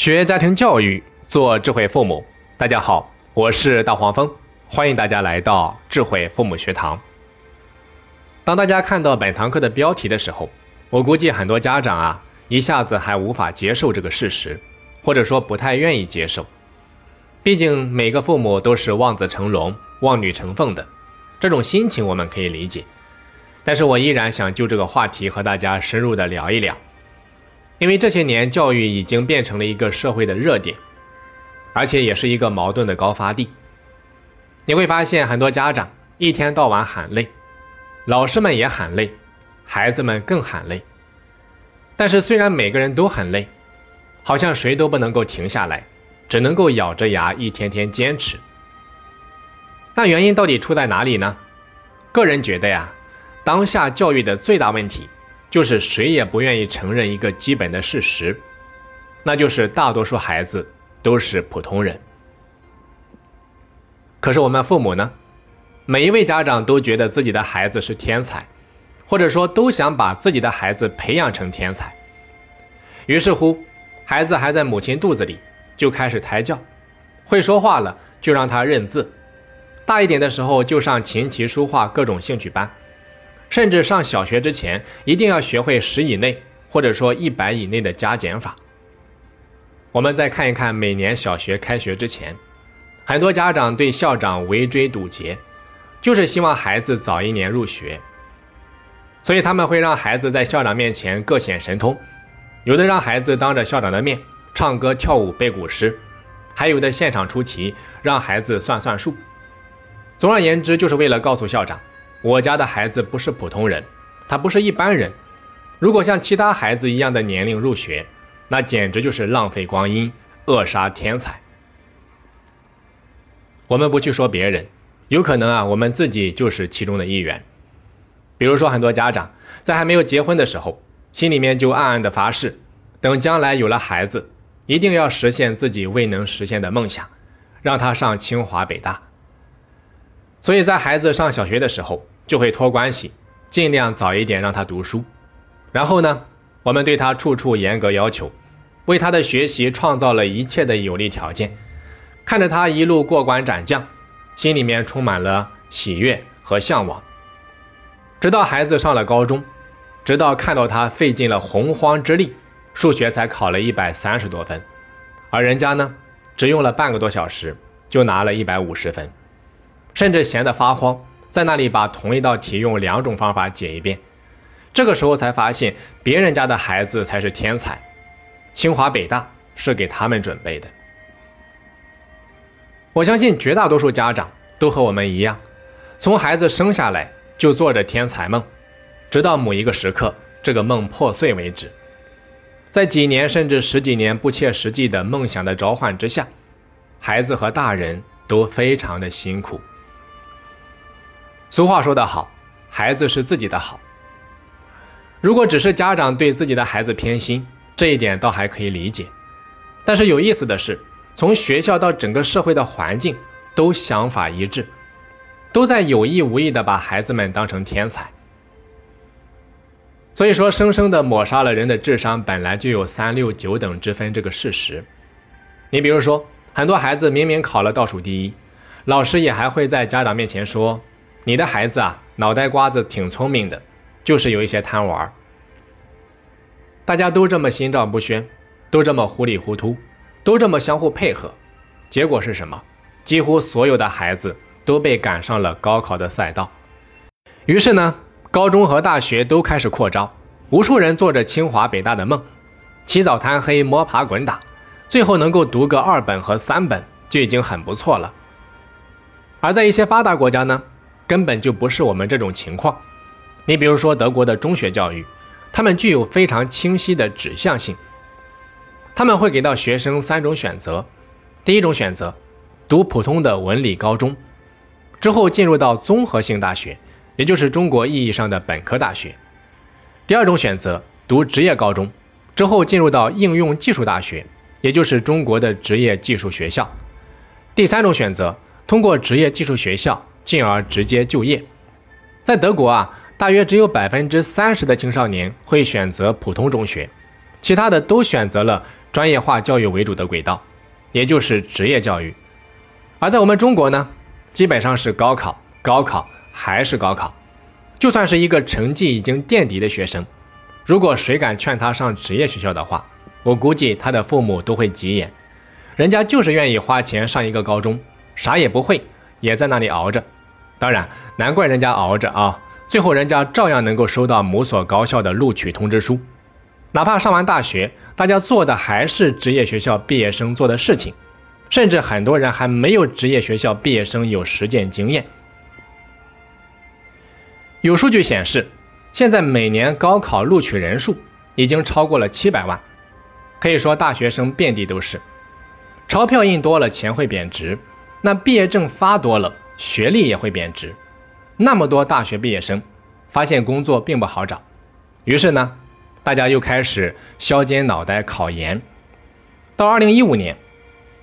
学家庭教育，做智慧父母。大家好，我是大黄蜂，欢迎大家来到智慧父母学堂。当大家看到本堂课的标题的时候，我估计很多家长啊，一下子还无法接受这个事实，或者说不太愿意接受。毕竟每个父母都是望子成龙、望女成凤的，这种心情我们可以理解。但是我依然想就这个话题和大家深入的聊一聊。因为这些年教育已经变成了一个社会的热点，而且也是一个矛盾的高发地。你会发现很多家长一天到晚喊累，老师们也喊累，孩子们更喊累。但是虽然每个人都很累，好像谁都不能够停下来，只能够咬着牙一天天坚持。那原因到底出在哪里呢？个人觉得呀，当下教育的最大问题。就是谁也不愿意承认一个基本的事实，那就是大多数孩子都是普通人。可是我们父母呢？每一位家长都觉得自己的孩子是天才，或者说都想把自己的孩子培养成天才。于是乎，孩子还在母亲肚子里就开始胎教，会说话了就让他认字，大一点的时候就上琴棋书画各种兴趣班。甚至上小学之前，一定要学会十以内，或者说一百以内的加减法。我们再看一看，每年小学开学之前，很多家长对校长围追堵截，就是希望孩子早一年入学。所以他们会让孩子在校长面前各显神通，有的让孩子当着校长的面唱歌跳舞背古诗，还有的现场出题让孩子算算数。总而言之，就是为了告诉校长。我家的孩子不是普通人，他不是一般人。如果像其他孩子一样的年龄入学，那简直就是浪费光阴，扼杀天才。我们不去说别人，有可能啊，我们自己就是其中的一员。比如说，很多家长在还没有结婚的时候，心里面就暗暗的发誓，等将来有了孩子，一定要实现自己未能实现的梦想，让他上清华北大。所以在孩子上小学的时候。就会托关系，尽量早一点让他读书。然后呢，我们对他处处严格要求，为他的学习创造了一切的有利条件。看着他一路过关斩将，心里面充满了喜悦和向往。直到孩子上了高中，直到看到他费尽了洪荒之力，数学才考了一百三十多分，而人家呢，只用了半个多小时就拿了一百五十分，甚至闲得发慌。在那里把同一道题用两种方法解一遍，这个时候才发现别人家的孩子才是天才，清华北大是给他们准备的。我相信绝大多数家长都和我们一样，从孩子生下来就做着天才梦，直到某一个时刻这个梦破碎为止，在几年甚至十几年不切实际的梦想的召唤之下，孩子和大人都非常的辛苦。俗话说得好，孩子是自己的好。如果只是家长对自己的孩子偏心，这一点倒还可以理解。但是有意思的是，从学校到整个社会的环境都想法一致，都在有意无意的把孩子们当成天才。所以说，生生的抹杀了人的智商本来就有三六九等之分这个事实。你比如说，很多孩子明明考了倒数第一，老师也还会在家长面前说。你的孩子啊，脑袋瓜子挺聪明的，就是有一些贪玩。大家都这么心照不宣，都这么糊里糊涂，都这么相互配合，结果是什么？几乎所有的孩子都被赶上了高考的赛道。于是呢，高中和大学都开始扩招，无数人做着清华北大的梦，起早贪黑，摸爬滚打，最后能够读个二本和三本就已经很不错了。而在一些发达国家呢？根本就不是我们这种情况。你比如说德国的中学教育，他们具有非常清晰的指向性。他们会给到学生三种选择：第一种选择，读普通的文理高中，之后进入到综合性大学，也就是中国意义上的本科大学；第二种选择，读职业高中，之后进入到应用技术大学，也就是中国的职业技术学校；第三种选择，通过职业技术学校。进而直接就业，在德国啊，大约只有百分之三十的青少年会选择普通中学，其他的都选择了专业化教育为主的轨道，也就是职业教育。而在我们中国呢，基本上是高考，高考还是高考。就算是一个成绩已经垫底的学生，如果谁敢劝他上职业学校的话，我估计他的父母都会急眼。人家就是愿意花钱上一个高中，啥也不会，也在那里熬着。当然，难怪人家熬着啊，最后人家照样能够收到某所高校的录取通知书。哪怕上完大学，大家做的还是职业学校毕业生做的事情，甚至很多人还没有职业学校毕业生有实践经验。有数据显示，现在每年高考录取人数已经超过了七百万，可以说大学生遍地都是。钞票印多了，钱会贬值，那毕业证发多了。学历也会贬值，那么多大学毕业生发现工作并不好找，于是呢，大家又开始削尖脑袋考研。到二零一五年，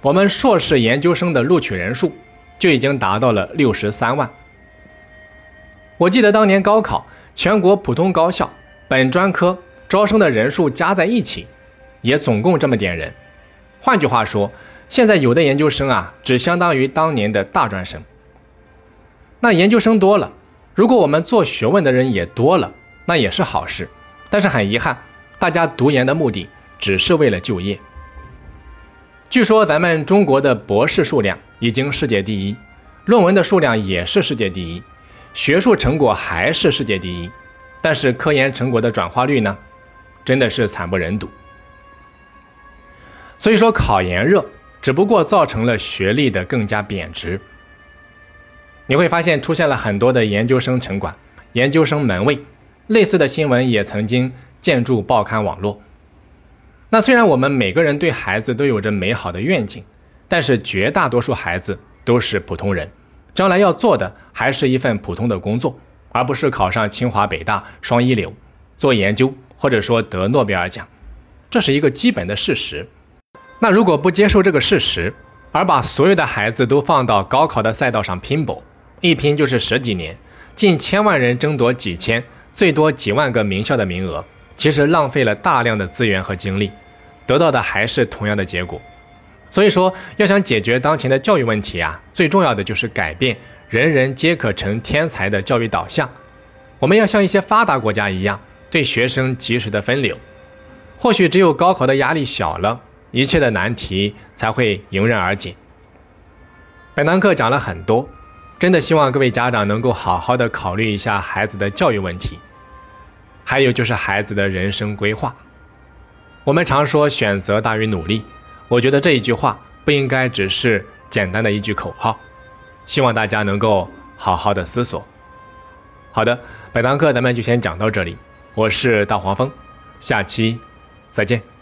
我们硕士研究生的录取人数就已经达到了六十三万。我记得当年高考，全国普通高校本专科招生的人数加在一起，也总共这么点人。换句话说，现在有的研究生啊，只相当于当年的大专生。那研究生多了，如果我们做学问的人也多了，那也是好事。但是很遗憾，大家读研的目的只是为了就业。据说咱们中国的博士数量已经世界第一，论文的数量也是世界第一，学术成果还是世界第一，但是科研成果的转化率呢，真的是惨不忍睹。所以说，考研热只不过造成了学历的更加贬值。你会发现出现了很多的研究生城管、研究生门卫，类似的新闻也曾经建筑报刊网络。那虽然我们每个人对孩子都有着美好的愿景，但是绝大多数孩子都是普通人，将来要做的还是一份普通的工作，而不是考上清华北大双一流，做研究或者说得诺贝尔奖，这是一个基本的事实。那如果不接受这个事实，而把所有的孩子都放到高考的赛道上拼搏，一拼就是十几年，近千万人争夺几千，最多几万个名校的名额，其实浪费了大量的资源和精力，得到的还是同样的结果。所以说，要想解决当前的教育问题啊，最重要的就是改变人人皆可成天才的教育导向。我们要像一些发达国家一样，对学生及时的分流。或许只有高考的压力小了，一切的难题才会迎刃而解。本堂课讲了很多。真的希望各位家长能够好好的考虑一下孩子的教育问题，还有就是孩子的人生规划。我们常说选择大于努力，我觉得这一句话不应该只是简单的一句口号。希望大家能够好好的思索。好的，本堂课咱们就先讲到这里，我是大黄蜂，下期再见。